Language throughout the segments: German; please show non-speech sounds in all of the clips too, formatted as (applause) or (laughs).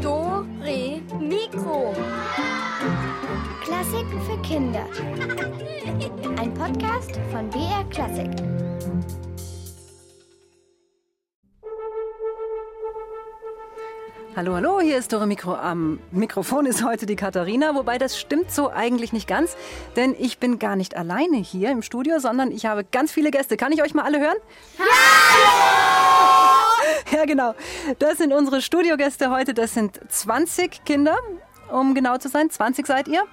Do, Re, Mikro. Klassiken für Kinder. Ein Podcast von BR Klassik. Hallo, hallo, hier ist Dore Mikro. Am Mikrofon ist heute die Katharina, wobei das stimmt so eigentlich nicht ganz, denn ich bin gar nicht alleine hier im Studio, sondern ich habe ganz viele Gäste. Kann ich euch mal alle hören? Hallo! (laughs) Ja, genau. Das sind unsere Studiogäste heute. Das sind 20 Kinder, um genau zu sein. 20 seid ihr.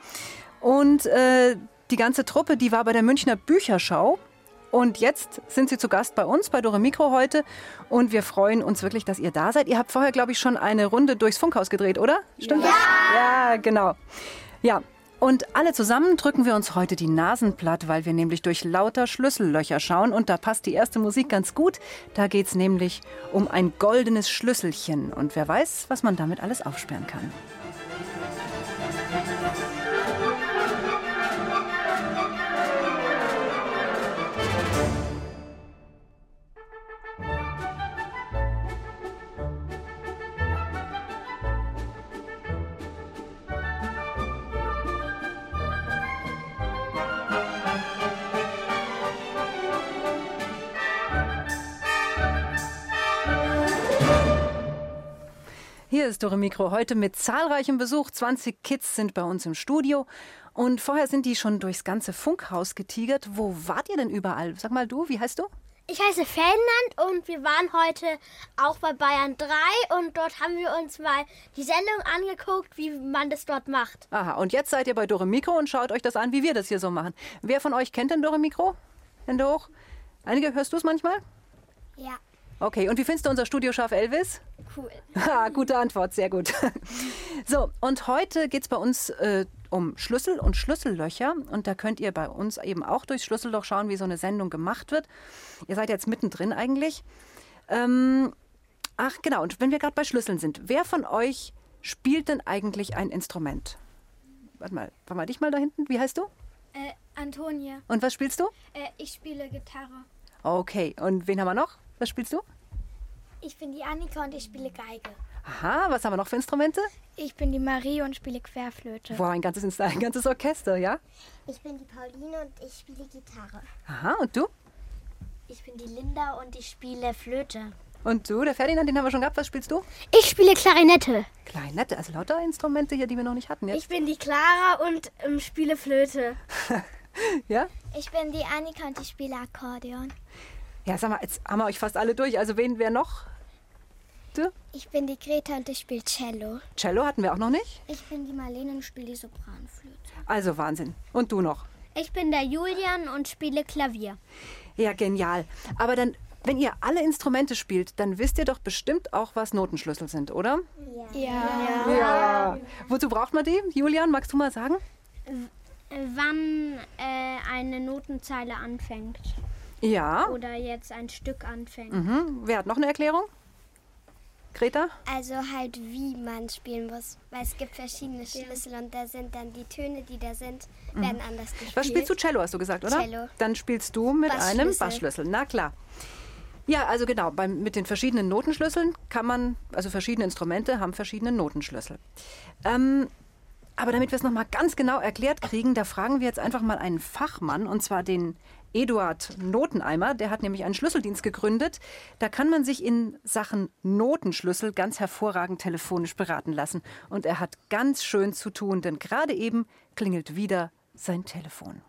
Und äh, die ganze Truppe, die war bei der Münchner Bücherschau. Und jetzt sind Sie zu Gast bei uns, bei Dore Mikro heute. Und wir freuen uns wirklich, dass ihr da seid. Ihr habt vorher, glaube ich, schon eine Runde durchs Funkhaus gedreht, oder? Stimmt ja. das? Ja, genau. Ja. Und alle zusammen drücken wir uns heute die Nasen platt, weil wir nämlich durch lauter Schlüssellöcher schauen. Und da passt die erste Musik ganz gut. Da geht es nämlich um ein goldenes Schlüsselchen. Und wer weiß, was man damit alles aufsperren kann. Ist Dore Mikro heute mit zahlreichem Besuch. 20 Kids sind bei uns im Studio. Und vorher sind die schon durchs ganze Funkhaus getigert. Wo wart ihr denn überall? Sag mal du, wie heißt du? Ich heiße Ferdinand und wir waren heute auch bei Bayern 3 und dort haben wir uns mal die Sendung angeguckt, wie man das dort macht. Aha, und jetzt seid ihr bei Dore Mikro und schaut euch das an, wie wir das hier so machen. Wer von euch kennt denn Dore Mikro? Hände hoch. Einige, hörst du es manchmal? Ja. Okay, und wie findest du unser Studioschaf Elvis? Cool. Ha, gute Antwort, sehr gut. (laughs) So, und heute geht es bei uns äh, um Schlüssel und Schlüssellöcher. Und da könnt ihr bei uns eben auch durchs Schlüsselloch schauen, wie so eine Sendung gemacht wird. Ihr seid jetzt mittendrin eigentlich. Ähm, ach, genau, und wenn wir gerade bei Schlüsseln sind, wer von euch spielt denn eigentlich ein Instrument? Warte mal, warte mal dich mal da hinten. Wie heißt du? Äh, Antonia. Und was spielst du? Äh, ich spiele Gitarre. Okay, und wen haben wir noch? Was spielst du? Ich bin die Annika und ich spiele Geige. Aha, was haben wir noch für Instrumente? Ich bin die Marie und spiele Querflöte. Boah, ein ganzes, (laughs) ein ganzes Orchester, ja? Ich bin die Pauline und ich spiele Gitarre. Aha, und du? Ich bin die Linda und ich spiele Flöte. Und du, der Ferdinand, den haben wir schon gehabt. Was spielst du? Ich spiele Klarinette. Kleinette, also lauter Instrumente hier, die wir noch nicht hatten jetzt. Ich bin die Clara und ähm, spiele Flöte. (laughs) ja? Ich bin die Annika und ich spiele Akkordeon. Ja, sag mal, jetzt haben wir euch fast alle durch. Also wen, wer noch? Du? Ich bin die Greta und ich spiele Cello. Cello hatten wir auch noch nicht. Ich bin die Marlene und spiele die Sopranflöte. Also Wahnsinn. Und du noch? Ich bin der Julian und spiele Klavier. Ja, genial. Aber dann, wenn ihr alle Instrumente spielt, dann wisst ihr doch bestimmt auch, was Notenschlüssel sind, oder? Ja. Ja. Wozu braucht man die? Julian, magst du mal sagen? Wann äh, eine Notenzeile anfängt Ja. oder jetzt ein Stück anfängt. Mhm. Wer hat noch eine Erklärung? Greta? Also halt, wie man spielen muss. Weil es gibt verschiedene Schlüssel und da sind dann die Töne, die da sind, werden anders gespielt. Mhm. Was spielst du? Cello, hast du gesagt, oder? Cello. Dann spielst du mit einem Bassschlüssel. Bassschlüssel. Na klar. Ja, also genau, beim, mit den verschiedenen Notenschlüsseln kann man, also verschiedene Instrumente haben verschiedene Notenschlüssel. Ähm, aber damit wir es nochmal ganz genau erklärt kriegen, da fragen wir jetzt einfach mal einen Fachmann, und zwar den Eduard Noteneimer. Der hat nämlich einen Schlüsseldienst gegründet. Da kann man sich in Sachen Notenschlüssel ganz hervorragend telefonisch beraten lassen. Und er hat ganz schön zu tun, denn gerade eben klingelt wieder sein Telefon.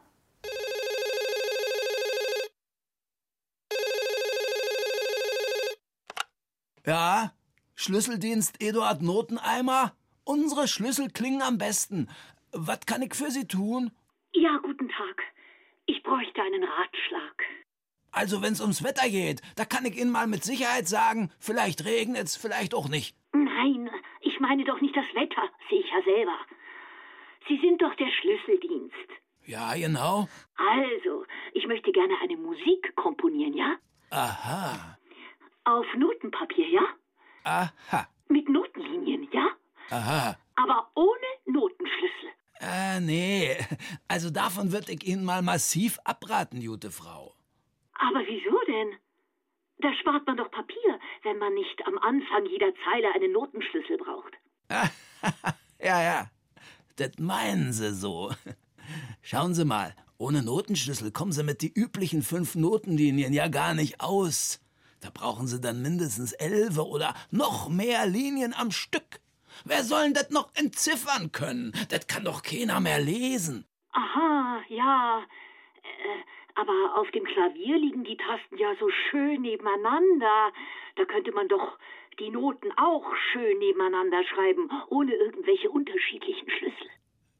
Ja, Schlüsseldienst Eduard Noteneimer? Unsere Schlüssel klingen am besten. Was kann ich für Sie tun? Ja, guten Tag. Ich bräuchte einen Ratschlag. Also, wenn's ums Wetter geht, da kann ich Ihnen mal mit Sicherheit sagen, vielleicht regnet's, vielleicht auch nicht. Nein, ich meine doch nicht das Wetter, sehe ich ja selber. Sie sind doch der Schlüsseldienst. Ja, genau. Also, ich möchte gerne eine Musik komponieren, ja? Aha. Auf Notenpapier, ja? Aha. Mit Notenlinien, ja? Aha. Aber ohne Notenschlüssel. Äh, nee. Also davon würde ich Ihnen mal massiv abraten, gute Frau. Aber wieso denn? Da spart man doch Papier, wenn man nicht am Anfang jeder Zeile einen Notenschlüssel braucht. (laughs) ja, ja. Das meinen Sie so. Schauen Sie mal, ohne Notenschlüssel kommen Sie mit die üblichen fünf Notenlinien ja gar nicht aus. Da brauchen Sie dann mindestens elf oder noch mehr Linien am Stück. Wer soll denn das noch entziffern können? Das kann doch keiner mehr lesen. Aha, ja. Äh, aber auf dem Klavier liegen die Tasten ja so schön nebeneinander. Da könnte man doch die Noten auch schön nebeneinander schreiben, ohne irgendwelche unterschiedlichen Schlüssel.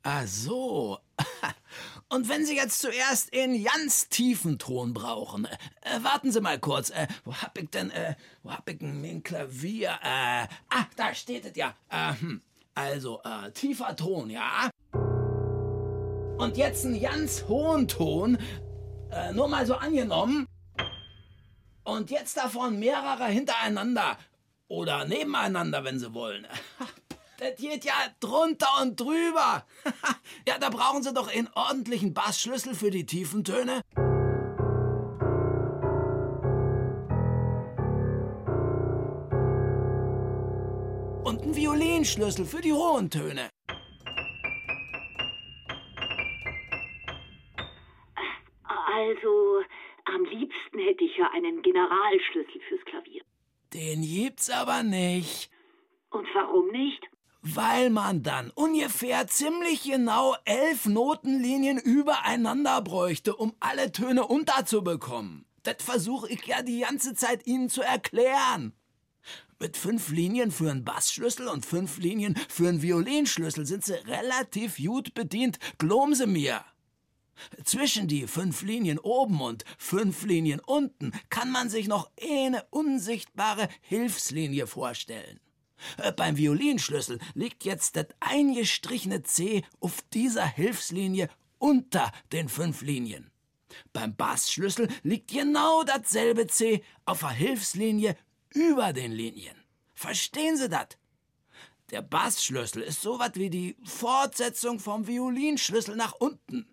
Ah so. (laughs) Und wenn Sie jetzt zuerst in ganz tiefen Ton brauchen, äh, warten Sie mal kurz. Äh, wo hab ich denn, äh, wo hab ich denn mein Klavier? Äh, ah, da steht es ja. Äh, hm. Also, äh, tiefer Ton, ja? Und jetzt einen ganz hohen Ton, äh, nur mal so angenommen. Und jetzt davon mehrere hintereinander. Oder nebeneinander, wenn Sie wollen. (laughs) Das geht ja drunter und drüber. (laughs) ja, da brauchen Sie doch einen ordentlichen Bassschlüssel für die tiefen Töne. Und einen Violinschlüssel für die hohen Töne. Also, am liebsten hätte ich ja einen Generalschlüssel fürs Klavier. Den gibt's aber nicht. Und warum nicht? Weil man dann ungefähr ziemlich genau elf Notenlinien übereinander bräuchte, um alle Töne unterzubekommen. Das versuche ich ja die ganze Zeit Ihnen zu erklären. Mit fünf Linien für einen Bassschlüssel und fünf Linien für einen Violinschlüssel sind Sie relativ gut bedient, glauben Sie mir. Zwischen die fünf Linien oben und fünf Linien unten kann man sich noch eine unsichtbare Hilfslinie vorstellen. Äh, beim Violinschlüssel liegt jetzt das eingestrichene C auf dieser Hilfslinie unter den fünf Linien. Beim Bassschlüssel liegt genau dasselbe C auf der Hilfslinie über den Linien. Verstehen Sie das? Der Bassschlüssel ist so was wie die Fortsetzung vom Violinschlüssel nach unten.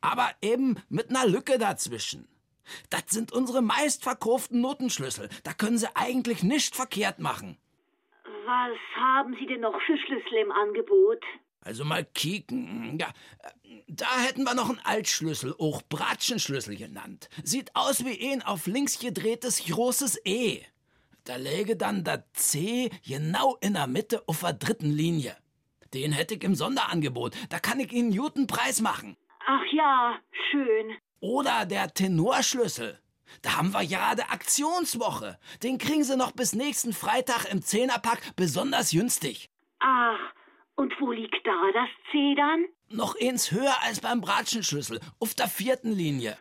Aber eben mit einer Lücke dazwischen. Das sind unsere meistverkauften Notenschlüssel. Da können Sie eigentlich nicht verkehrt machen. Was haben Sie denn noch für Schlüssel im Angebot? Also mal kicken. Ja, da hätten wir noch einen Altschlüssel, auch Bratschenschlüssel genannt. Sieht aus wie ein auf links gedrehtes großes E. Da läge dann das C genau in der Mitte auf der dritten Linie. Den hätte ich im Sonderangebot. Da kann ich Ihnen einen guten Preis machen. Ach ja, schön. Oder der Tenorschlüssel. Da haben wir gerade Aktionswoche. Den kriegen Sie noch bis nächsten Freitag im Zehnerpack besonders günstig. Ach, und wo liegt da das C dann? Noch eins höher als beim Bratschenschlüssel, auf der vierten Linie.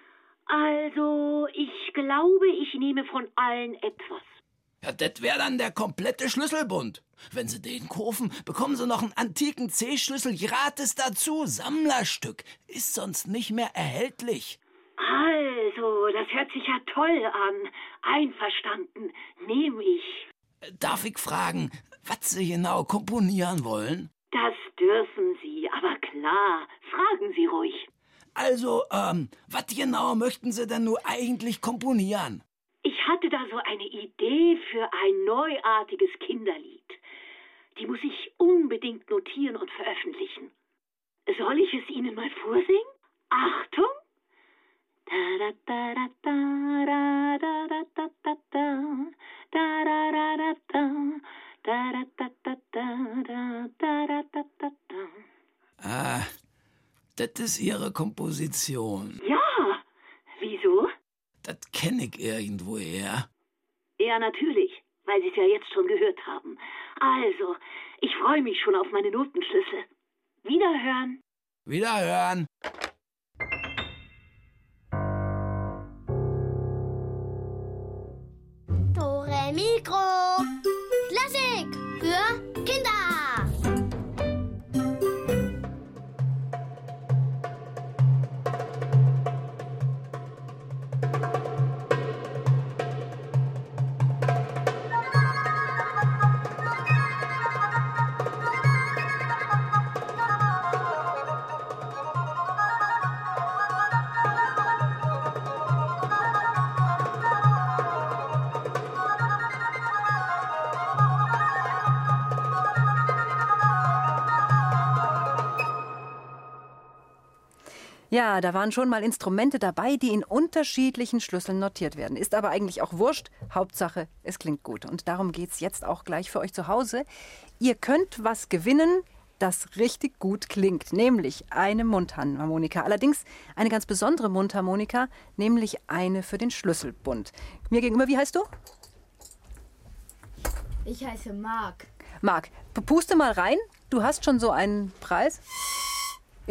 Also, ich glaube, ich nehme von allen etwas. Ja, das wäre dann der komplette Schlüsselbund. Wenn Sie den kaufen, bekommen Sie noch einen antiken C-Schlüssel gratis dazu. Sammlerstück. Ist sonst nicht mehr erhältlich. Also, das hört sich ja toll an. Einverstanden. Nehme ich. Darf ich fragen, was Sie genau komponieren wollen? Das dürfen Sie, aber klar. Fragen Sie ruhig. Also, ähm, was genau möchten Sie denn nur eigentlich komponieren? Ich hatte da so eine Idee für ein neuartiges Kinderlied. Die muss ich unbedingt notieren und veröffentlichen. Soll ich es Ihnen mal vorsingen? Achtung! Ah, das ist Ihre Komposition. Ja, wieso? Das kenne ich irgendwoher. Ja, natürlich, weil Sie es ja jetzt schon gehört haben. Also, ich freue mich schon auf meine Notenschlüssel. Wiederhören. Wiederhören. Dore Ja, da waren schon mal Instrumente dabei, die in unterschiedlichen Schlüsseln notiert werden. Ist aber eigentlich auch wurscht. Hauptsache, es klingt gut. Und darum geht es jetzt auch gleich für euch zu Hause. Ihr könnt was gewinnen, das richtig gut klingt, nämlich eine Mundharmonika. Allerdings eine ganz besondere Mundharmonika, nämlich eine für den Schlüsselbund. Mir gegenüber, wie heißt du? Ich heiße Marc. Marc, puste mal rein. Du hast schon so einen Preis.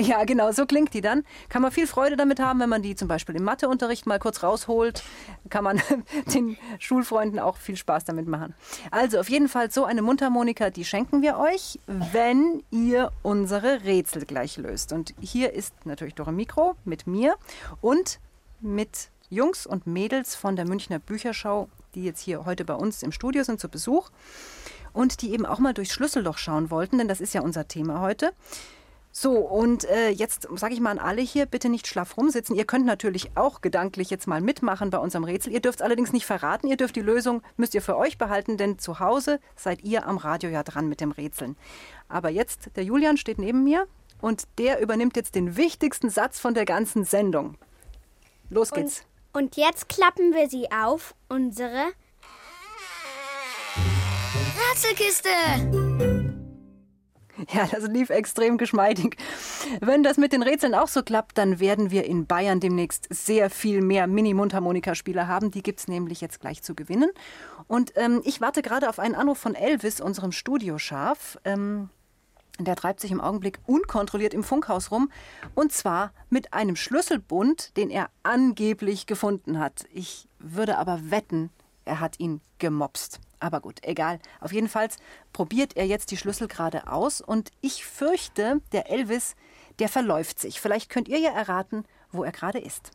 Ja, genau, so klingt die dann. Kann man viel Freude damit haben, wenn man die zum Beispiel im Matheunterricht mal kurz rausholt. Kann man (laughs) den Schulfreunden auch viel Spaß damit machen. Also auf jeden Fall so eine Mundharmonika, die schenken wir euch, wenn ihr unsere Rätsel gleich löst. Und hier ist natürlich Dore Mikro mit mir und mit Jungs und Mädels von der Münchner Bücherschau, die jetzt hier heute bei uns im Studio sind zu Besuch und die eben auch mal durchs Schlüsselloch schauen wollten, denn das ist ja unser Thema heute. So, und äh, jetzt sage ich mal an alle hier, bitte nicht schlaff rumsitzen. Ihr könnt natürlich auch gedanklich jetzt mal mitmachen bei unserem Rätsel. Ihr dürft allerdings nicht verraten, ihr dürft die Lösung, müsst ihr für euch behalten, denn zu Hause seid ihr am Radio ja dran mit dem Rätseln. Aber jetzt, der Julian steht neben mir und der übernimmt jetzt den wichtigsten Satz von der ganzen Sendung. Los geht's. Und, und jetzt klappen wir sie auf, unsere Rätselkiste. (laughs) Ja, das lief extrem geschmeidig. Wenn das mit den Rätseln auch so klappt, dann werden wir in Bayern demnächst sehr viel mehr Mini-Mundharmonika-Spieler haben. Die gibt es nämlich jetzt gleich zu gewinnen. Und ähm, ich warte gerade auf einen Anruf von Elvis, unserem Studioschaf. Ähm, der treibt sich im Augenblick unkontrolliert im Funkhaus rum. Und zwar mit einem Schlüsselbund, den er angeblich gefunden hat. Ich würde aber wetten, er hat ihn gemopst. Aber gut, egal. Auf jeden Fall probiert er jetzt die Schlüssel gerade aus und ich fürchte, der Elvis, der verläuft sich. Vielleicht könnt ihr ja erraten, wo er gerade ist.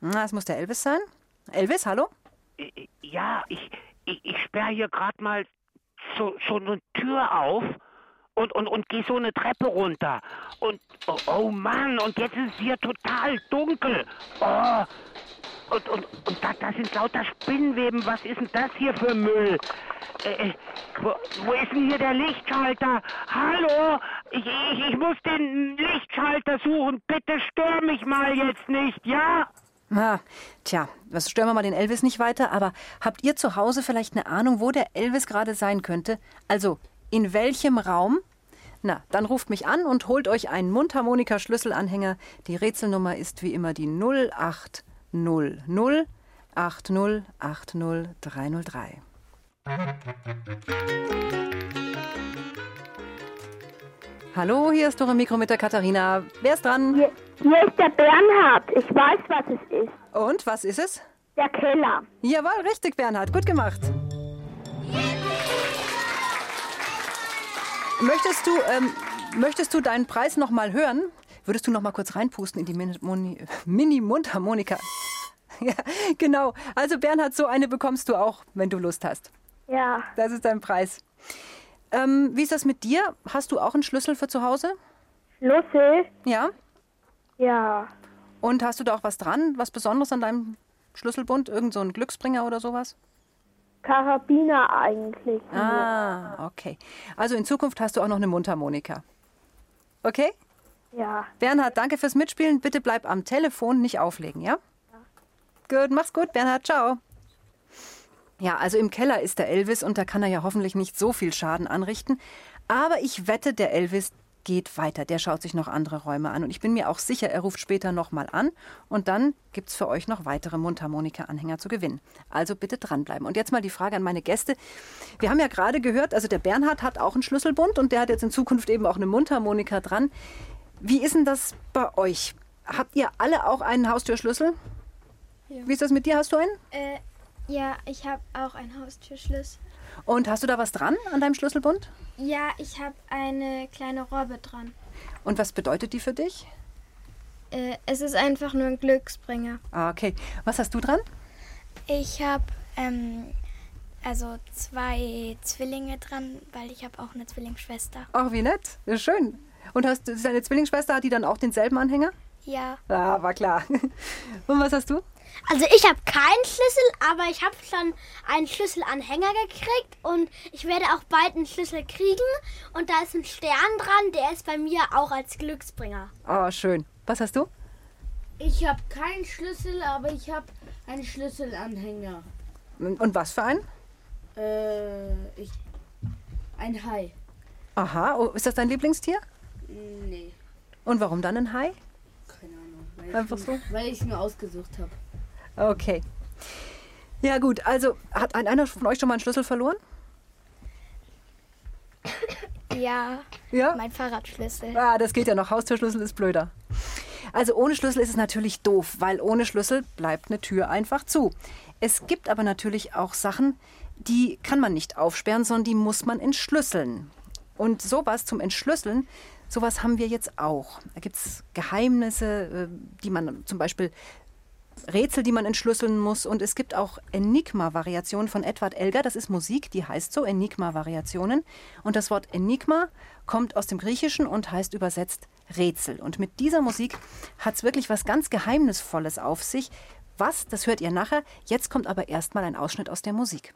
Na, es muss der Elvis sein. Elvis, hallo? Ja, ich, ich, ich sperre hier gerade mal so, so eine Tür auf und, und, und gehe so eine Treppe runter. Und, oh, oh Mann, und jetzt ist es hier total dunkel. Oh, und, und, und da, da sind lauter Spinnweben. Was ist denn das hier für Müll? Äh, äh, wo, wo ist denn hier der Lichtschalter? Hallo? Ich, ich, ich muss den Lichtschalter suchen. Bitte stör mich mal jetzt nicht, ja? Ah, tja, was stören wir mal den Elvis nicht weiter, aber habt ihr zu Hause vielleicht eine Ahnung, wo der Elvis gerade sein könnte? Also, in welchem Raum? Na, dann ruft mich an und holt euch einen Mundharmonika-Schlüsselanhänger. Die Rätselnummer ist wie immer die 0800 8080303. Hallo, hier ist Dore Mikro mit der Katharina. Wer ist dran? Hier, hier ist der Bernhard. Ich weiß, was es ist. Und, was ist es? Der Keller. Jawohl, richtig, Bernhard. Gut gemacht. Möchtest du, ähm, möchtest du deinen Preis noch mal hören? Würdest du noch mal kurz reinpusten in die Mini-Mundharmonika? (laughs) ja, genau. Also Bernhard, so eine bekommst du auch, wenn du Lust hast. Ja. Das ist dein Preis. Ähm, wie ist das mit dir? Hast du auch einen Schlüssel für zu Hause? Schlüssel? Ja. Ja. Und hast du da auch was dran? Was Besonderes an deinem Schlüsselbund? Irgend so ein Glücksbringer oder sowas? Karabiner eigentlich. Ah, okay. Also in Zukunft hast du auch noch eine Mundharmonika. Okay? Ja. Bernhard, danke fürs Mitspielen. Bitte bleib am Telefon, nicht auflegen, ja? ja. Gut, mach's gut, Bernhard. Ciao. Ja, also im Keller ist der Elvis und da kann er ja hoffentlich nicht so viel Schaden anrichten. Aber ich wette, der Elvis, geht weiter. Der schaut sich noch andere Räume an. Und ich bin mir auch sicher, er ruft später nochmal an. Und dann gibt es für euch noch weitere Mundharmonika-Anhänger zu gewinnen. Also bitte dranbleiben. Und jetzt mal die Frage an meine Gäste. Wir haben ja gerade gehört, also der Bernhard hat auch einen Schlüsselbund und der hat jetzt in Zukunft eben auch eine Mundharmonika dran. Wie ist denn das bei euch? Habt ihr alle auch einen Haustürschlüssel? Ja. Wie ist das mit dir? Hast du einen? Äh, ja, ich habe auch einen Haustürschlüssel. Und hast du da was dran an deinem Schlüsselbund? Ja, ich habe eine kleine Robbe dran. Und was bedeutet die für dich? Äh, es ist einfach nur ein Glücksbringer. Ah, okay. Was hast du dran? Ich habe ähm, also zwei Zwillinge dran, weil ich habe auch eine Zwillingsschwester. Ach, wie nett. Ja, schön. Und hast deine Zwillingsschwester, hat die dann auch denselben Anhänger? Ja. Ah, war klar. (laughs) Und was hast du? Also ich habe keinen Schlüssel, aber ich habe schon einen Schlüsselanhänger gekriegt und ich werde auch bald einen Schlüssel kriegen. Und da ist ein Stern dran, der ist bei mir auch als Glücksbringer. Oh, schön. Was hast du? Ich habe keinen Schlüssel, aber ich habe einen Schlüsselanhänger. Und was für einen? Äh, ich. Ein Hai. Aha, oh, ist das dein Lieblingstier? Nee, Und warum dann ein Hai? keine Ahnung. Weil Einfach ich, so? Weil ich es mir ausgesucht habe. Okay. Ja gut, also hat ein- einer von euch schon mal einen Schlüssel verloren? Ja, Ja? mein Fahrradschlüssel. Ah, das geht ja noch. Haustürschlüssel ist blöder. Also ohne Schlüssel ist es natürlich doof, weil ohne Schlüssel bleibt eine Tür einfach zu. Es gibt aber natürlich auch Sachen, die kann man nicht aufsperren, sondern die muss man entschlüsseln. Und sowas zum Entschlüsseln, sowas haben wir jetzt auch. Da gibt es Geheimnisse, äh, die man zum Beispiel Rätsel, die man entschlüsseln muss. Und es gibt auch Enigma-Variationen von Edward Elgar. Das ist Musik, die heißt so Enigma-Variationen. Und das Wort Enigma kommt aus dem Griechischen und heißt übersetzt Rätsel. Und mit dieser Musik hat es wirklich was ganz Geheimnisvolles auf sich. Was, das hört ihr nachher. Jetzt kommt aber erstmal ein Ausschnitt aus der Musik.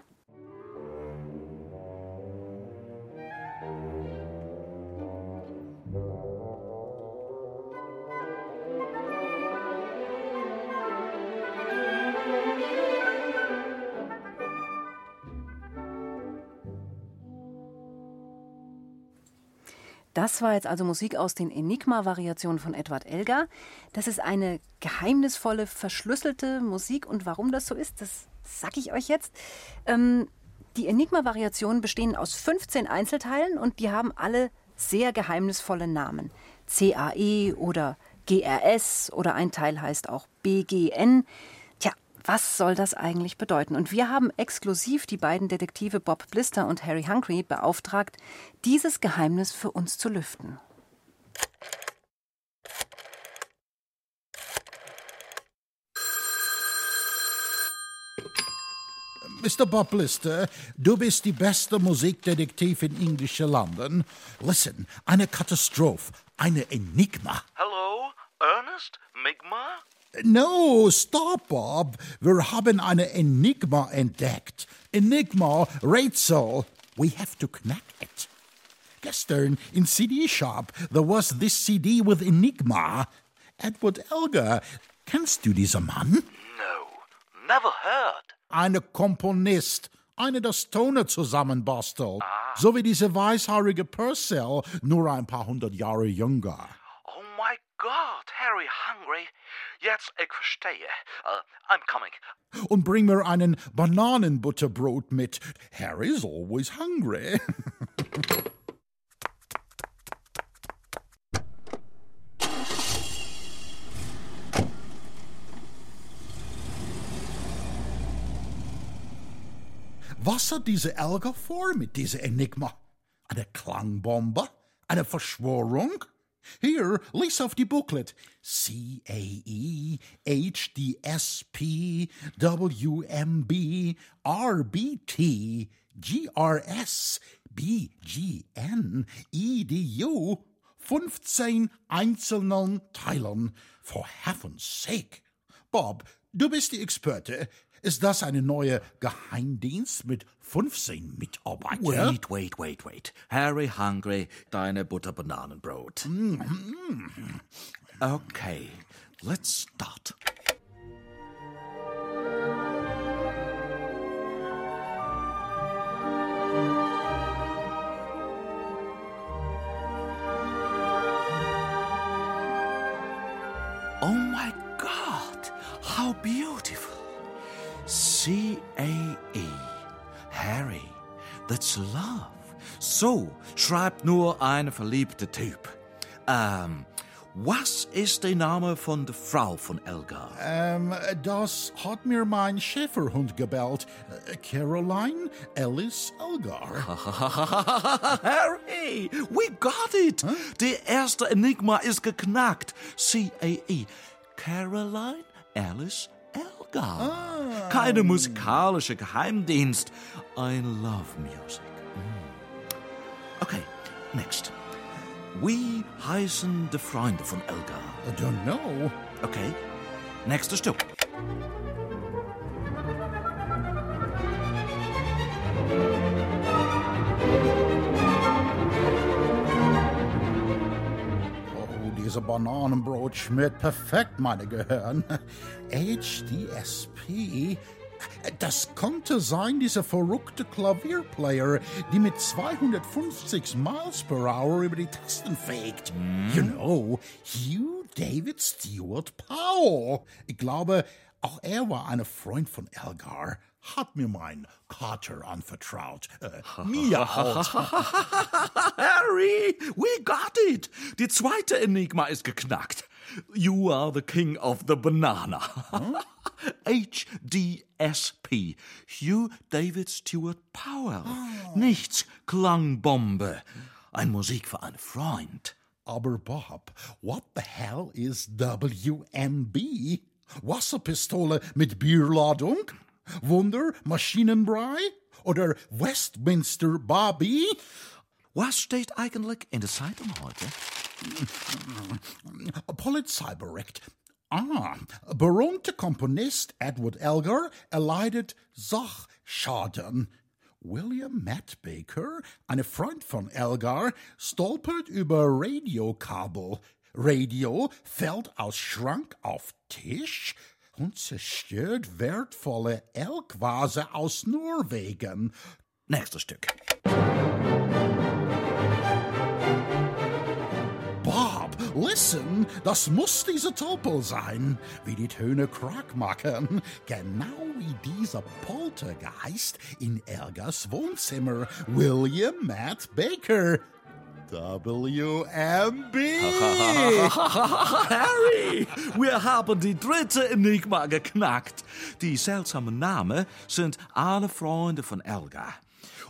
Das war jetzt also Musik aus den Enigma-Variationen von Edward Elgar. Das ist eine geheimnisvolle, verschlüsselte Musik. Und warum das so ist, das sag ich euch jetzt. Ähm, die Enigma-Variationen bestehen aus 15 Einzelteilen und die haben alle sehr geheimnisvolle Namen. CAE oder GRS oder ein Teil heißt auch BGN. Was soll das eigentlich bedeuten? Und wir haben exklusiv die beiden Detektive Bob Blister und Harry Humphrey beauftragt, dieses Geheimnis für uns zu lüften. Mr. Bob Lister, du bist die beste Musikdetektiv in englischen Landen. Listen, eine Katastrophe, eine Enigma. Hallo, Ernest? Migma? No, stop, Bob. Wir haben eine Enigma entdeckt. Enigma, Rätsel. We have to connect it. Gestern in CD shop, there was this CD with Enigma. Edward Elgar. Kennst du diesen Mann? No, never heard. Eine Komponist. Eine, das Tone zusammenbastelt. Ah. So wie diese weißhaarige Purcell, nur ein paar hundert Jahre jünger. Oh my God, Harry hungry. Jetzt ich verstehe. Uh, I'm coming. Und bring mir einen Bananenbutterbrot mit. Harry's always hungry. Was hat diese Elga vor mit dieser Enigma? Eine Klangbombe? Eine Verschwörung? Hier, lies auf die Booklet. C-A-E, H-D-S-P, W-M-B, R-B-T, G-R-S, B-G-N, E-D-U. 15 einzelnen Teilen. For heaven's sake. Bob, du bist die Experte. Ist das eine neue Geheimdienst mit 15 Mitarbeitern? Wait, wait, wait, wait. Harry Hungry, deine Butterbananenbrot. Mm-hmm. Okay, let's start. Oh my God, how beautiful. C A E. That's love. So schreibt nur ein verliebter Typ. Ähm, was ist der Name von der Frau von Elgar? Ähm, das hat mir mein Schäferhund gebellt. Äh, Caroline Ellis Elgar. (laughs) Harry, we got it. Der erste Enigma ist geknackt. C-A-E. Caroline Alice Elgar keine musikalische Geheimdienst. I love music. Mm. Okay, next. Wie heißen die Freunde von Elgar? I don't know. Okay, nächstes Stück. Oh, dieser Bananenbrot schmiert perfekt meine Gehirn. (laughs) HDS HDSP das könnte sein, dieser verrückte Klavierplayer, die mit 250 Miles per Hour über die Tasten fegt. You know, Hugh David Stewart Powell. Ich glaube, auch er war ein Freund von Elgar. Hat mir mein Kater anvertraut. Äh, mir auch. (laughs) Harry, we got it. Die zweite Enigma ist geknackt. You are the king of the banana. (laughs) HDSP. Hugh David Stewart Powell. Nichts Klangbombe. Ein Musik für einen Freund. Aber Bob, what the hell is WMB? Wasserpistole mit Bierladung? Wunder Maschinenbrei? Oder Westminster Bobby? Was steht eigentlich in der Zeitung heute? Polizeibericht. Ah, berühmter Komponist Edward Elgar erleidet Sachschaden. William Matt Baker, ein Freund von Elgar, stolpert über Radiokabel. Radio fällt aus Schrank auf Tisch und zerstört wertvolle Elkvase aus Norwegen. Nächstes Stück. Bob, listen, das muss dieser Topol sein, wie die Töne Krack machen, genau wie dieser Poltergeist in Elgas Wohnzimmer, William Matt Baker. WMB! (laughs) Harry, wir haben die dritte Enigma geknackt. Die seltsamen Namen sind alle Freunde von Elga.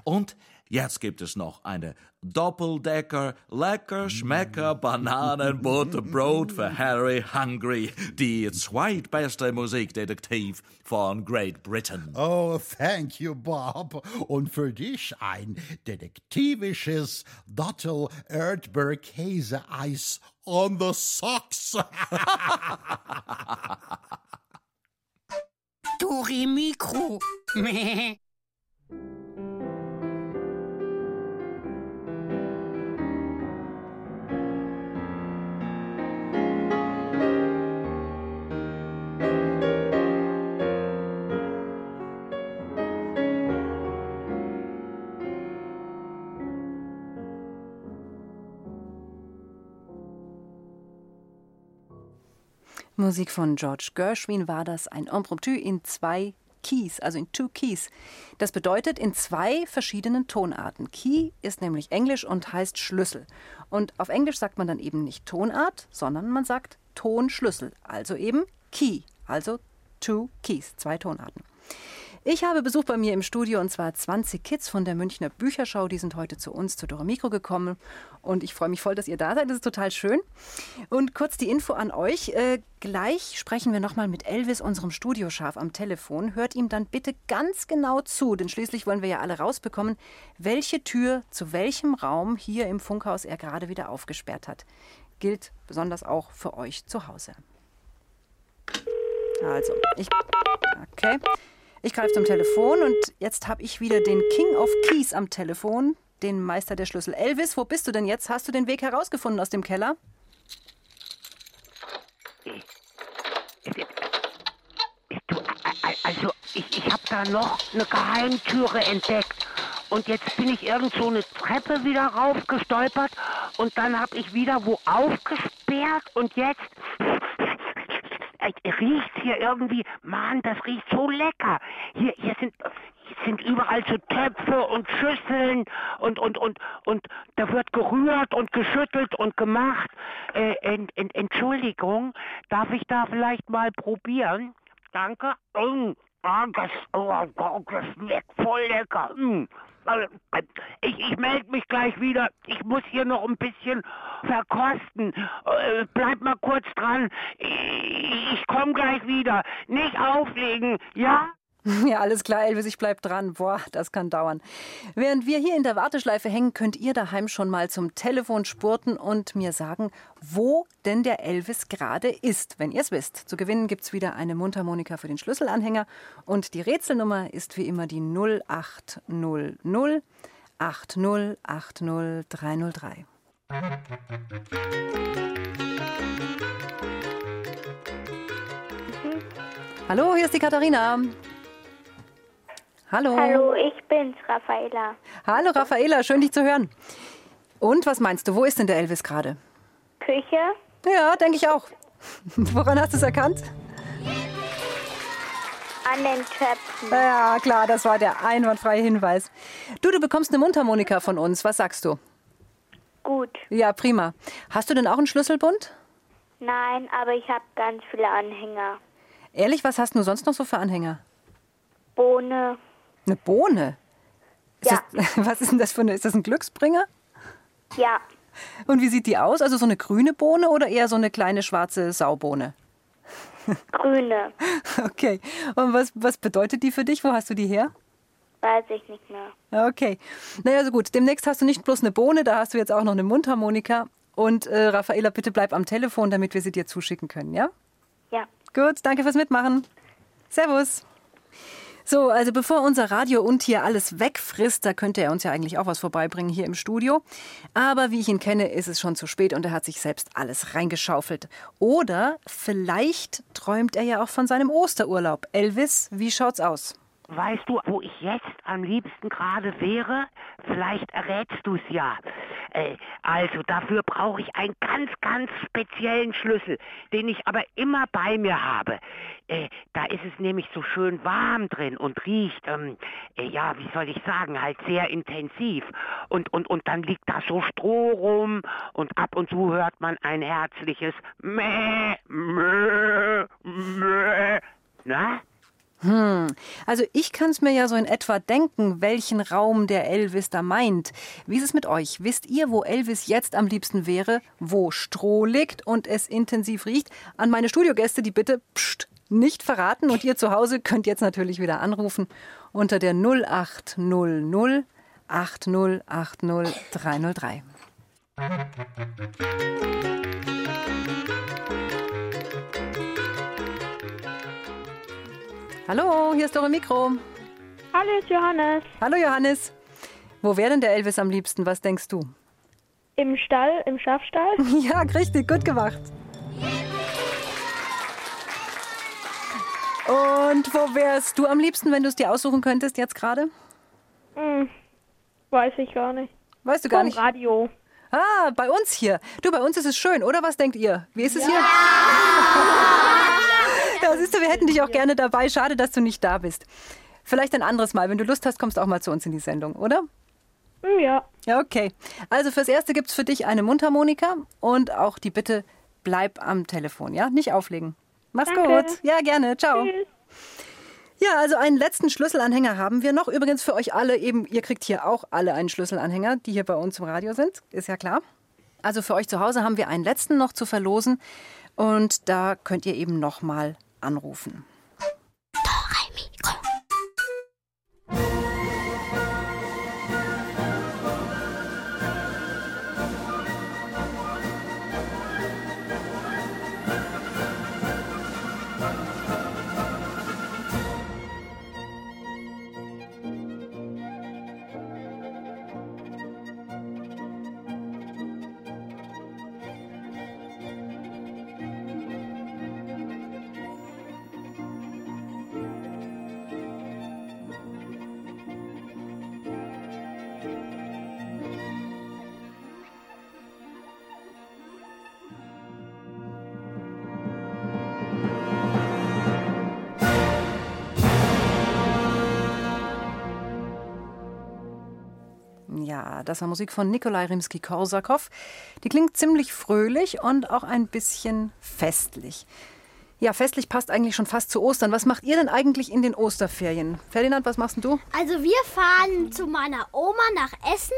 Und jetzt gibt es noch eine Doppeldecker Lecker Schmecker Bananenbutterbrot für Harry Hungry, die zweitbeste Musikdetektiv von Great Britain. Oh, thank you, Bob. Und für dich ein detektivisches Dottel Erdbeer Käse-Eis on the socks. Dori Mikro. (laughs) Musik von George Gershwin war das ein Impromptu in zwei Keys, also in two Keys. Das bedeutet in zwei verschiedenen Tonarten. Key ist nämlich Englisch und heißt Schlüssel. Und auf Englisch sagt man dann eben nicht Tonart, sondern man sagt Tonschlüssel, also eben Key, also two Keys, zwei Tonarten. Ich habe Besuch bei mir im Studio und zwar 20 Kids von der Münchner Bücherschau. Die sind heute zu uns, zu Dora Mikro gekommen und ich freue mich voll, dass ihr da seid. Das ist total schön. Und kurz die Info an euch. Äh, gleich sprechen wir nochmal mit Elvis, unserem Studioschaf, am Telefon. Hört ihm dann bitte ganz genau zu, denn schließlich wollen wir ja alle rausbekommen, welche Tür zu welchem Raum hier im Funkhaus er gerade wieder aufgesperrt hat. Gilt besonders auch für euch zu Hause. Also, ich. Okay. Ich greife zum Telefon und jetzt habe ich wieder den King of Keys am Telefon, den Meister der Schlüssel. Elvis, wo bist du denn jetzt? Hast du den Weg herausgefunden aus dem Keller? Also, ich, ich habe da noch eine Geheimtüre entdeckt. Und jetzt bin ich irgend so eine Treppe wieder raufgestolpert und dann habe ich wieder wo aufgesperrt und jetzt riecht hier irgendwie, Mann, das riecht so lecker. Hier, hier sind, hier sind überall so Töpfe und Schüsseln und, und, und, und da wird gerührt und geschüttelt und gemacht. Äh, ent, ent, Entschuldigung, darf ich da vielleicht mal probieren? Danke. Ah, das, oh, das schmeckt voll lecker. Mm. Ich, ich melde mich gleich wieder. Ich muss hier noch ein bisschen verkosten. Äh, bleib mal kurz dran. Ich, ich komme gleich wieder. Nicht auflegen, ja? (laughs) Ja, alles klar, Elvis, ich bleib dran. Boah, das kann dauern. Während wir hier in der Warteschleife hängen, könnt ihr daheim schon mal zum Telefon spurten und mir sagen, wo denn der Elvis gerade ist, wenn ihr es wisst. Zu gewinnen gibt's wieder eine Mundharmonika für den Schlüsselanhänger und die Rätselnummer ist wie immer die 0800 8080303. Hallo, hier ist die Katharina. Hallo. Hallo, ich bin's, Raffaela. Hallo, Raffaela, schön dich zu hören. Und was meinst du, wo ist denn der Elvis gerade? Küche? Ja, denke ich auch. (laughs) Woran hast du es erkannt? An den Töpfen. Ja, klar, das war der einwandfreie Hinweis. Du, du bekommst eine Mundharmonika von uns. Was sagst du? Gut. Ja, prima. Hast du denn auch einen Schlüsselbund? Nein, aber ich habe ganz viele Anhänger. Ehrlich, was hast du sonst noch so für Anhänger? Bohne. Eine Bohne? Ist Ja. Das, (laughs) was ist denn das für eine? Ist das ein Glücksbringer? Ja, Und wie sieht die aus? Also so eine grüne Bohne oder eher so eine kleine schwarze Saubohne? (laughs) grüne. Okay. Und was, was bedeutet die für dich? Wo hast du die her? Weiß ich nicht mehr. Okay. Naja, so gut. Demnächst hast du nicht bloß eine Bohne, da hast du jetzt auch noch eine Mundharmonika. Und äh, Raffaela, bitte bleib am Telefon, damit wir sie dir zuschicken können, ja? Ja. Gut, danke fürs Mitmachen. Servus. So, also bevor unser Radiountier alles wegfrisst, da könnte er uns ja eigentlich auch was vorbeibringen hier im Studio. Aber wie ich ihn kenne, ist es schon zu spät und er hat sich selbst alles reingeschaufelt. Oder vielleicht träumt er ja auch von seinem Osterurlaub. Elvis, wie schaut's aus? Weißt du, wo ich jetzt am liebsten gerade wäre? Vielleicht errätst du es ja. Äh, also dafür brauche ich einen ganz, ganz speziellen Schlüssel, den ich aber immer bei mir habe. Äh, da ist es nämlich so schön warm drin und riecht, ähm, äh, ja, wie soll ich sagen, halt sehr intensiv. Und, und, und dann liegt da so Stroh rum und ab und zu hört man ein herzliches Mäh, Mäh, Mäh. Na? Hm, also ich kann es mir ja so in etwa denken, welchen Raum der Elvis da meint. Wie ist es mit euch? Wisst ihr, wo Elvis jetzt am liebsten wäre, wo Stroh liegt und es intensiv riecht? An meine Studiogäste die Bitte, pst, nicht verraten und ihr zu Hause könnt jetzt natürlich wieder anrufen unter der 0800 8080 Hallo, hier ist eure Mikro. Hallo, ist Johannes. Hallo Johannes. Wo wäre denn der Elvis am liebsten? Was denkst du? Im Stall, im Schafstall? (laughs) Ja, richtig, gut gemacht. Und wo wärst du am liebsten, wenn du es dir aussuchen könntest jetzt gerade? Hm, weiß ich gar nicht. Weißt du gar Vom nicht? Radio. Ah, bei uns hier. Du, bei uns ist es schön, oder? Was denkt ihr? Wie ist es hier? (laughs) Ja, siehst du, wir hätten dich auch gerne dabei. Schade, dass du nicht da bist. Vielleicht ein anderes Mal. Wenn du Lust hast, kommst du auch mal zu uns in die Sendung, oder? Hm, Ja. Ja, okay. Also fürs Erste gibt es für dich eine Mundharmonika und auch die Bitte, bleib am Telefon, ja? Nicht auflegen. Mach's Danke. gut. Ja, gerne. Ciao. Ja, also einen letzten Schlüsselanhänger haben wir noch. Übrigens für euch alle eben, ihr kriegt hier auch alle einen Schlüsselanhänger, die hier bei uns im Radio sind. Ist ja klar. Also für euch zu Hause haben wir einen letzten noch zu verlosen und da könnt ihr eben nochmal anrufen. Das war Musik von Nikolai Rimsky-Korsakow. Die klingt ziemlich fröhlich und auch ein bisschen festlich. Ja, festlich passt eigentlich schon fast zu Ostern. Was macht ihr denn eigentlich in den Osterferien? Ferdinand, was machst denn du? Also wir fahren zu meiner Oma nach Essen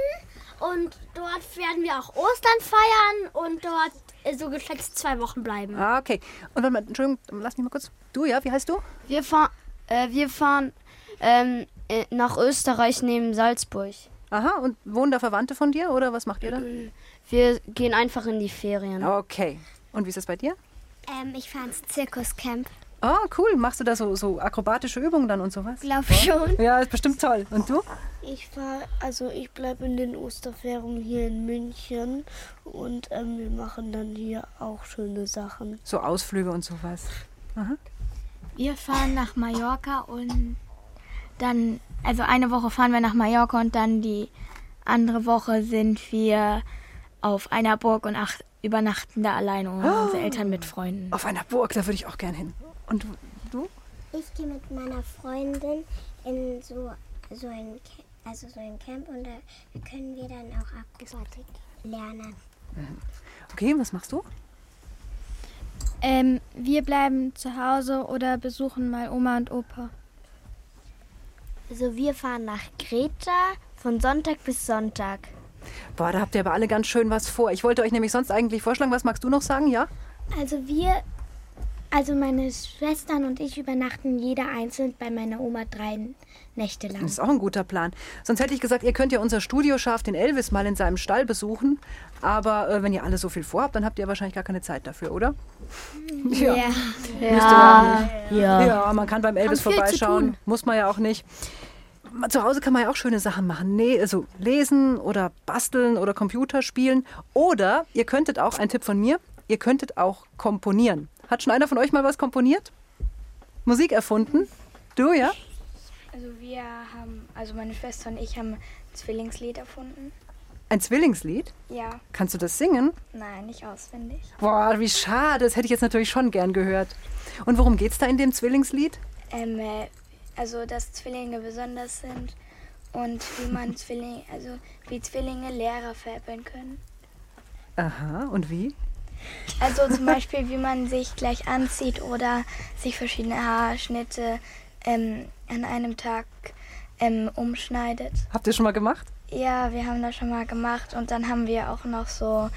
und dort werden wir auch Ostern feiern und dort äh, so geschätzt zwei Wochen bleiben. Ah, okay. Und mal, Entschuldigung, lass mich mal kurz. Du, ja, wie heißt du? Wir, fahr, äh, wir fahren ähm, äh, nach Österreich neben Salzburg. Aha, und wohnen da Verwandte von dir oder was macht ihr da? Wir gehen einfach in die Ferien. Okay. Und wie ist das bei dir? Ähm, ich fahre ins Zirkuscamp. Ah, cool. Machst du da so, so akrobatische Übungen dann und sowas? Glaub schon. Ja, ist bestimmt toll. Und du? Ich fahre, also ich bleibe in den Osterferien hier in München und ähm, wir machen dann hier auch schöne Sachen. So Ausflüge und sowas. Aha. Wir fahren nach Mallorca und dann, also eine Woche fahren wir nach Mallorca und dann die andere Woche sind wir auf einer Burg und ach, übernachten da alleine und Oh. unsere Eltern mit Freunden. Auf einer Burg, da würde ich auch gern hin. Und du? du? Ich gehe mit meiner Freundin in so, so ein, Ca- also so ein Camp und da können wir dann auch Akrobatik lernen. Okay, was machst du? Ähm, wir bleiben zu Hause oder besuchen mal Oma und Opa. Also wir fahren nach Greta von Sonntag bis Sonntag. Boah, da habt ihr aber alle ganz schön was vor. Ich wollte euch nämlich sonst eigentlich vorschlagen, was magst du noch sagen, ja? Also wir, also meine Schwestern und ich übernachten jeder einzeln bei meiner Oma drei Nächte lang. Das ist auch ein guter Plan. Sonst hätte ich gesagt, ihr könnt ja unser Studioschaf, den Elvis, mal in seinem Stall besuchen. Aber äh, wenn ihr alle so viel vorhabt, dann habt ihr wahrscheinlich gar keine Zeit dafür, oder? (laughs) Ja. Ja. nicht. Ja. ja, man kann beim Elvis vorbeischauen. Muss man ja auch nicht. Zu Hause kann man ja auch schöne Sachen machen. Nee, also lesen oder basteln oder Computer spielen. Oder ihr könntet auch, ein Tipp von mir, ihr könntet auch komponieren. Hat schon einer von euch mal was komponiert? Musik erfunden? Du, ja? Also wir haben, also meine Schwester und ich haben ein Zwillingslied erfunden. Ein Zwillingslied? Ja, Kannst du das singen? nein, nicht auswendig. Boah, wie schade. Das hätte ich jetzt natürlich schon gern gehört. Und worum geht's da in dem Zwillingslied? Ähm, äh, also dass Zwillinge besonders sind und wie man (laughs) Zwillinge, also wie Zwillinge Lehrer veräppeln können. Aha, und wie? Also zum (laughs) Beispiel, wie man sich gleich anzieht oder sich verschiedene Haarschnitte ähm, an einem Tag ähm, umschneidet. Habt ihr schon mal gemacht? Ja, wir haben das schon mal gemacht und dann haben wir auch noch so,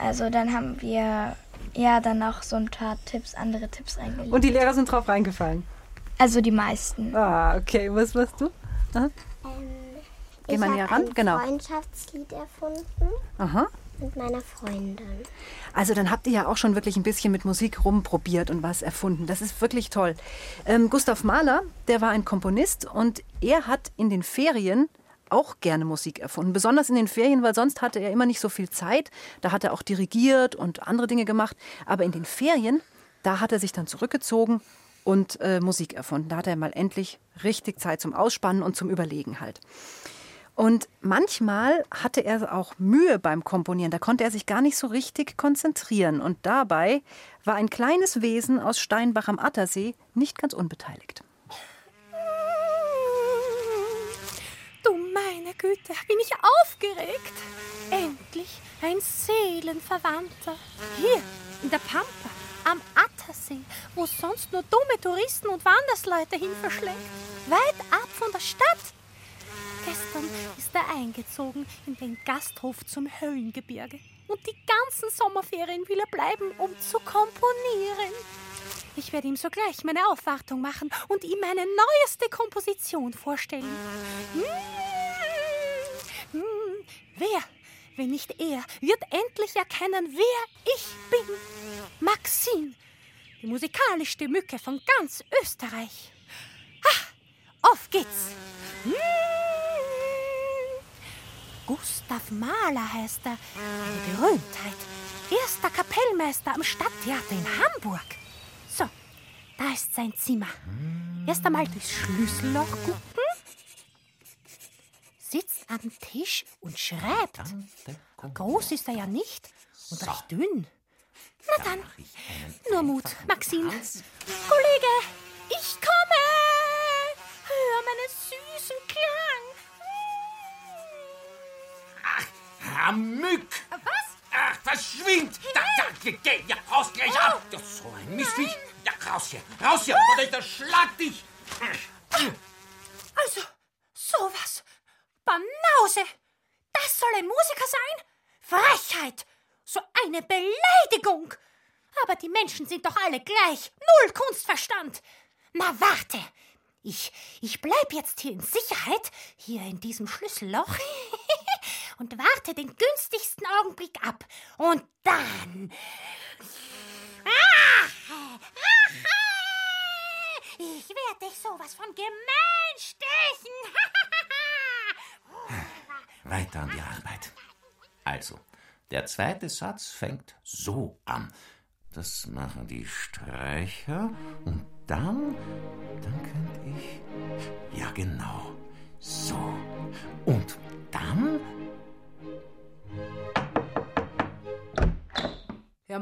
also dann haben wir ja dann auch so ein paar Tipps, andere Tipps eingelegt. Und die Lehrer sind drauf reingefallen? Also die meisten. Ah, okay. Was machst du? Aha. Geh ich mal näher ran. ein Genau. Freundschaftslied erfunden Aha. Mit meiner Freundin. Also dann habt ihr ja auch schon wirklich ein bisschen mit Musik rumprobiert und was erfunden. Das ist wirklich toll. Ähm, Gustav Mahler, der war ein Komponist und er hat in den Ferien auch gerne Musik erfunden. Besonders in den Ferien, weil sonst hatte er immer nicht so viel Zeit. Da hat er auch dirigiert und andere Dinge gemacht. Aber in den Ferien, da hat er sich dann zurückgezogen und äh, Musik erfunden. Da hat er mal endlich richtig Zeit zum Ausspannen und zum Überlegen halt. Und manchmal hatte er auch Mühe beim Komponieren. Da konnte er sich gar nicht so richtig konzentrieren. Und dabei war ein kleines Wesen aus Steinbach am Attersee nicht ganz unbeteiligt. Du meine Güte, bin ich aufgeregt. Endlich ein Seelenverwandter. Hier, in der Pampa, am Attersee, wo sonst nur dumme Touristen und Wandersleute hin verschlägt. Weit ab von der Stadt. Gestern ist er eingezogen in den Gasthof zum Höllengebirge. Und die ganzen Sommerferien will er bleiben, um zu komponieren. Ich werde ihm sogleich meine Aufwartung machen und ihm meine neueste Komposition vorstellen. Hm, hm, wer, wenn nicht er, wird endlich erkennen, wer ich bin. Maxine, die musikalischste Mücke von ganz Österreich. Ha, auf geht's. Hm. Gustav Mahler heißt er, eine Berühmtheit. Erster Kapellmeister am Stadttheater in Hamburg. So, da ist sein Zimmer. Erst einmal durchs Schlüsselloch gucken. Sitzt am Tisch und schreibt. Groß ist er ja nicht und recht dünn. Na dann, nur Mut, Maxine. Kollege, ich komme. Hör meinen süßen Klang. Herr Mück! Was? Ach, verschwind! Da, da, geh, geh, ja, raus gleich ab! Ja, so ein Mistviech! Ja, raus hier! Raus hier! Oder ich erschlag dich! Also, sowas. Banause. Das soll ein Musiker sein? Frechheit. So eine Beleidigung. Aber die Menschen sind doch alle gleich. Null Kunstverstand. Na, warte. Ich, ich bleib jetzt hier in Sicherheit, hier in diesem Schlüsselloch, (laughs) und warte den günstigsten Augenblick ab. Und dann. Ich werde dich sowas von gemein stechen. (laughs) weiter an die Arbeit. Also, der zweite Satz fängt so an. Das machen die Streicher und dann, dann könnte ich, ja genau, so. Und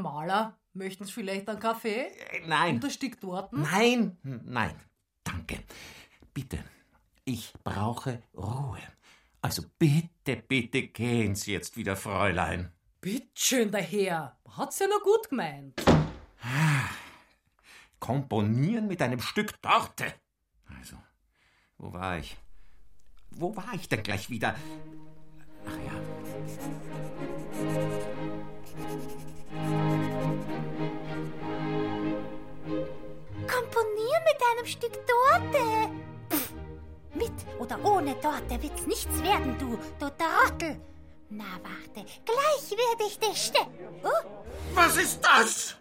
Maler, möchten Sie vielleicht einen Kaffee? nein. Und ein Stück Torten? Nein, nein, danke. Bitte, ich brauche Ruhe. Also bitte, bitte gehen Sie jetzt wieder, Fräulein. Bittschön, der Herr. Hat's ja nur gut gemeint. Komponieren mit einem Stück Torte. Also, wo war ich? Wo war ich denn gleich wieder? Ach ja. Einem Stück Torte. Pff, mit oder ohne Torte wird's nichts werden, du, du Trottel. Na, warte, gleich werde ich dich ste... Oh, Was ist das?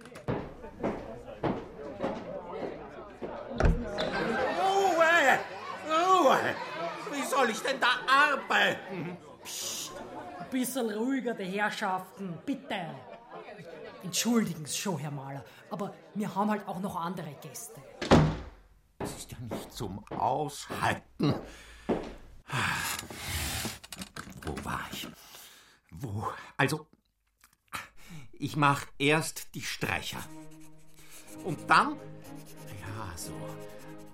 Ruhe! Ruhe! Wie soll ich denn da arbeiten? Ein bisschen ruhiger, die Herrschaften, bitte. Entschuldigen Sie schon, Herr Maler, aber wir haben halt auch noch andere Gäste. Nicht zum Aushalten. Wo war ich? Wo? Also, ich mache erst die Streicher. Und dann. Ja, so.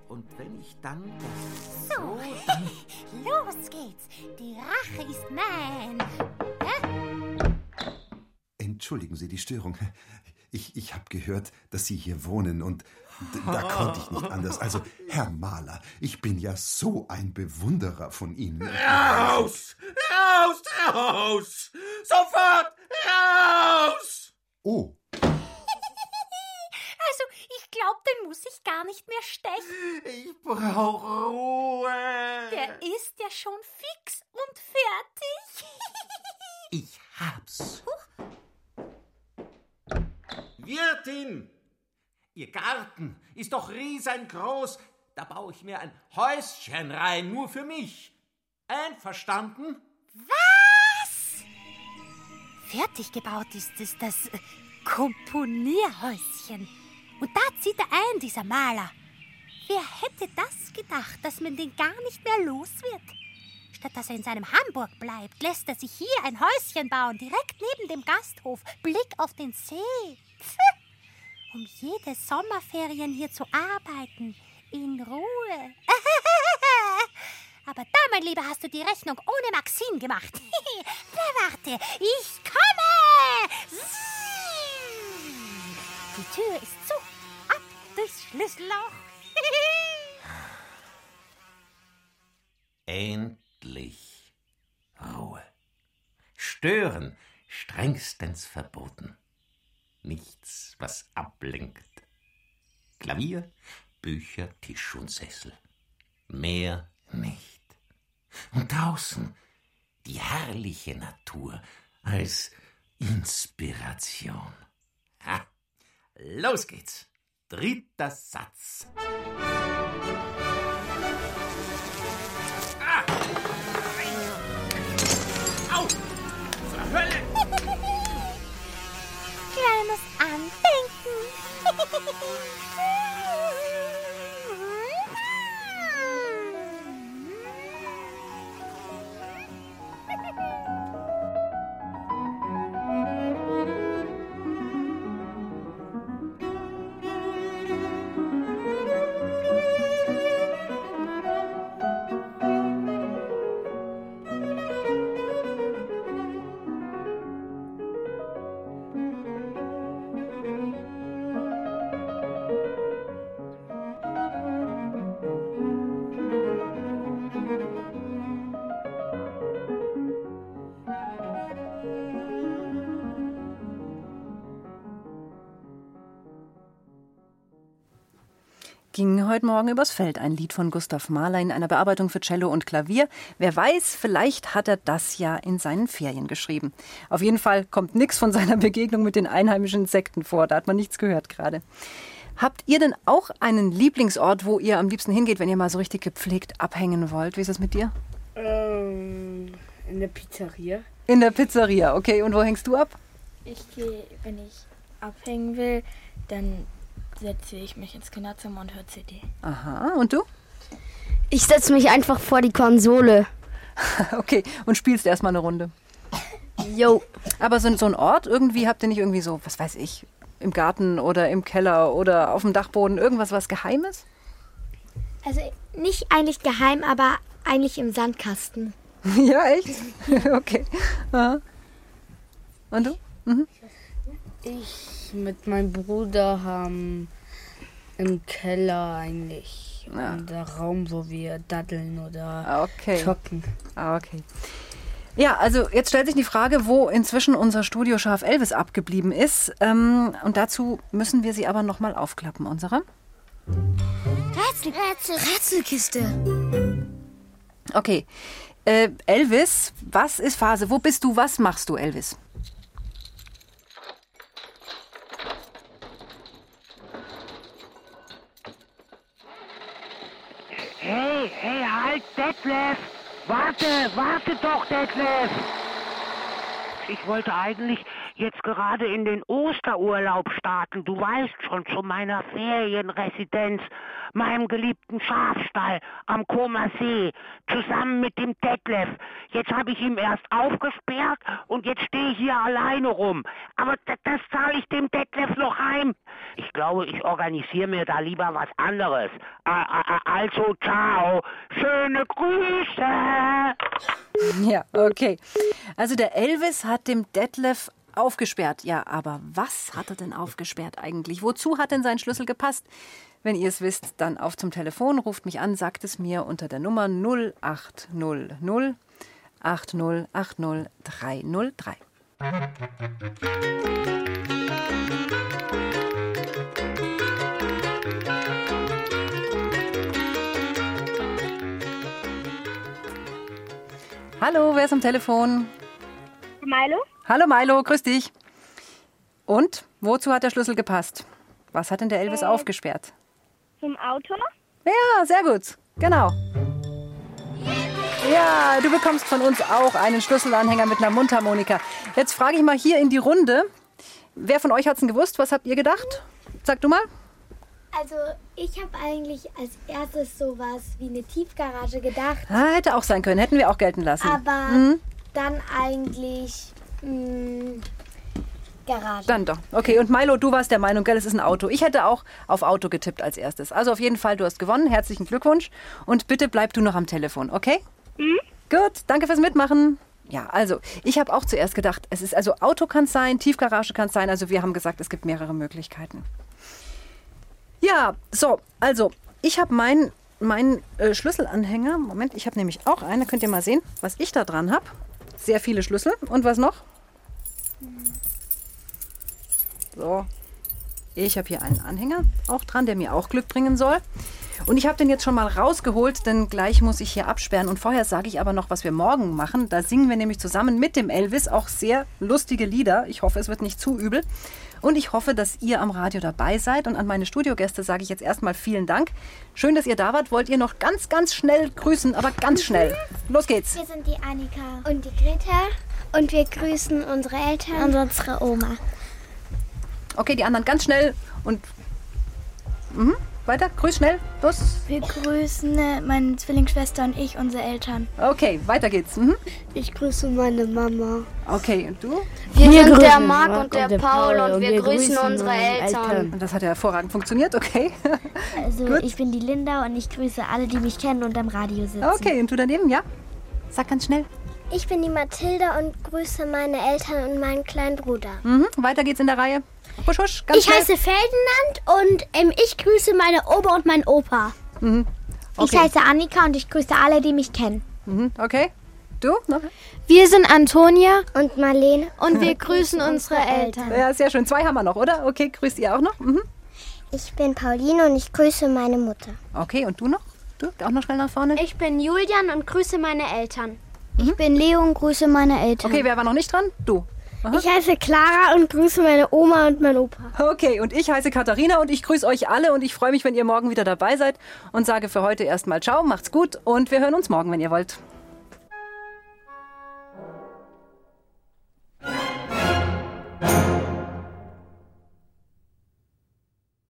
Und wenn ich dann. das so, (laughs) los geht's. Die Rache ist mein. Entschuldigen Sie die Störung. Ich, ich habe gehört, dass Sie hier wohnen und da konnte ich nicht anders. Also, Herr Maler, ich bin ja so ein Bewunderer von Ihnen. Raus! Raus! Raus! Sofort! Raus! Oh, (laughs) Also, ich glaube, den muss ich gar nicht mehr stechen. Ich brauche Ruhe. Der ist ja schon fix und fertig. (laughs) Ich hab's. Wirtin! Ihr Garten ist doch riesengroß. Da baue ich mir ein Häuschen rein, nur für mich. Einverstanden? Was? Fertig gebaut ist es, das äh, Komponierhäuschen. Und da zieht er ein, dieser Maler. Wer hätte das gedacht, dass man den gar nicht mehr los wird? Statt dass er in seinem Hamburg bleibt, lässt er sich hier ein Häuschen bauen, direkt neben dem Gasthof, Blick auf den See. (laughs) Um jede Sommerferien hier zu arbeiten, in Ruhe. (laughs) Aber da, mein Lieber, hast du die Rechnung ohne Maxim gemacht. (laughs) Warte, ich komme! Die Tür ist zu. Ab durchs Schlüsselloch. Endlich Ruhe. Stören strengstens verboten. Nichts, was ablenkt. Klavier, Bücher, Tisch und Sessel. Mehr nicht. Und draußen die herrliche Natur als Inspiration. Ha, los geht's. Dritter Satz. はい。Ging heute Morgen übers Feld. Ein Lied von Gustav Mahler in einer Bearbeitung für Cello und Klavier. Wer weiß, vielleicht hat er das ja in seinen Ferien geschrieben. Auf jeden Fall kommt nichts von seiner Begegnung mit den einheimischen Insekten vor. Da hat man nichts gehört gerade. Habt ihr denn auch einen Lieblingsort, wo ihr am liebsten hingeht, wenn ihr mal so richtig gepflegt abhängen wollt? Wie ist das mit dir? Ähm, In der Pizzeria. In der Pizzeria, okay. Und wo hängst du ab? Ich gehe, wenn ich abhängen will, dann setze ich mich ins Kinderzimmer und höre CD. Aha, und du? Ich setze mich einfach vor die Konsole. (laughs) okay, und spielst erstmal eine Runde. Jo. Aber so, so ein Ort, irgendwie habt ihr nicht irgendwie so, was weiß ich, im Garten oder im Keller oder auf dem Dachboden, irgendwas, was Geheimes? Also nicht eigentlich geheim, aber eigentlich im Sandkasten. (laughs) ja, echt? (laughs) okay. Aha. Und du? Mhm. Ich mit meinem Bruder haben im Keller eigentlich Ja. der Raum, wo wir daddeln oder Ah, Okay. zocken. Ah, okay. Ja, also jetzt stellt sich die Frage, wo inzwischen unser Studioschaf Elvis abgeblieben ist. Ähm, und dazu müssen wir sie aber nochmal aufklappen, unsere. Rätsel, Rätsel, Rätselkiste. Okay. Äh, Elvis, was ist Phase? Wo bist du? Was machst du, Elvis? Hey, halt, Detlef! Warte, warte doch, Detlef! Ich wollte eigentlich jetzt gerade in den Osterurlaub starten. Du weißt schon, zu meiner Ferienresidenz, meinem geliebten Schafstall am Comer See, zusammen mit dem Detlef. Jetzt habe ich ihn erst aufgesperrt und jetzt stehe ich hier alleine rum. Aber das, das zahle ich dem Detlef noch heim. Ich glaube, ich organisiere mir da lieber was anderes. Also, ciao. Schöne Grüße. Ja, okay. Also der Elvis hat dem Detlef aufgesperrt. Ja, aber was hat er denn aufgesperrt eigentlich? Wozu hat denn sein Schlüssel gepasst? Wenn ihr es wisst, dann auf zum Telefon, ruft mich an, sagt es mir unter der Nummer 0800 8080 303. Hallo, wer ist am Telefon? Milo? Hallo Milo, grüß dich. Und wozu hat der Schlüssel gepasst? Was hat denn der Elvis Äh. aufgesperrt? Zum Auto? Ja, sehr gut. Genau. Ja, du bekommst von uns auch einen Schlüsselanhänger mit einer Mundharmonika. Jetzt frage ich mal hier in die Runde. Wer von euch hat es denn gewusst? Was habt ihr gedacht? Sag du mal. Also ich habe eigentlich als erstes sowas wie eine Tiefgarage gedacht, Ah, hätte auch sein können. Hätten wir auch gelten lassen. aber Mhm. dann eigentlich mh, Garage. Dann doch. Okay, und Milo, du warst der Meinung, gell, es ist ein Auto. Ich hätte auch auf Auto getippt als erstes. Also auf jeden Fall, du hast gewonnen. Herzlichen Glückwunsch. Und bitte bleib du noch am Telefon, okay? Gut, danke fürs Mitmachen. Ja, also ich habe auch zuerst gedacht, es ist also Auto kann es sein, Tiefgarage kann es sein. Also wir haben gesagt, es gibt mehrere Möglichkeiten. Ja, so, also ich habe meinen mein, äh, Schlüsselanhänger. Moment, ich habe nämlich auch einen. Da könnt ihr mal sehen, was ich da dran habe. Sehr viele Schlüssel. Und was noch? So, ich habe hier einen Anhänger auch dran, der mir auch Glück bringen soll. Und ich habe den jetzt schon mal rausgeholt, denn gleich muss ich hier absperren. Und vorher sage ich aber noch, was wir morgen machen. Da singen wir nämlich zusammen mit dem Elvis auch sehr lustige Lieder. Ich hoffe, es wird nicht zu übel. Und ich hoffe, dass ihr am Radio dabei seid. Und an meine Studiogäste sage ich jetzt erstmal vielen Dank. Schön, dass ihr da wart. Wollt ihr noch ganz, ganz schnell grüßen, aber ganz schnell. Los geht's. Wir sind die Annika und die Greta und wir grüßen unsere Eltern und unsere Oma. Okay, die anderen ganz schnell und mhm. Weiter. Grüß schnell. Los. Wir grüßen äh, meine Zwillingsschwester und ich, unsere Eltern. Okay, weiter geht's. Mhm. Ich grüße meine Mama. Okay, und du? Wir, Wir sind grüßen der Marc Marc und der Paul und wir grüßen unsere Eltern. Und das hat ja hervorragend funktioniert, okay. (laughs) Also Gut. ich bin die Linda und ich grüße alle, die mich kennen und am Radio sitzen. Okay, und du daneben, ja? Sag ganz schnell. Ich bin die Mathilda und grüße meine Eltern und meinen kleinen Bruder. Mhm. Weiter geht's in der Reihe. Husch, husch, ganz ich schnell. heiße Ferdinand und ähm, ich grüße meine Oma und meinen Opa. Mhm. Ich heiße Annika und ich grüße alle, die mich kennen. Mhm. Okay. Du? Noch? Wir sind Antonia und Marlene und wir grüßen unsere Eltern. Ja, sehr schön. Zwei haben wir noch, oder? Okay, grüßt ihr auch noch? Mhm. Ich bin Pauline und ich grüße meine Mutter. Okay, und du noch? Du auch noch schnell nach vorne? Ich bin Julian und grüße meine Eltern. Ich bin Leo und grüße meine Eltern. Okay, wer war noch nicht dran? Du. Aha. Ich heiße Clara und grüße meine Oma und meinen Opa. Okay, und ich heiße Katharina und ich grüße euch alle und ich freue mich, wenn ihr morgen wieder dabei seid und sage für heute erstmal Ciao, macht's gut und wir hören uns morgen, wenn ihr wollt.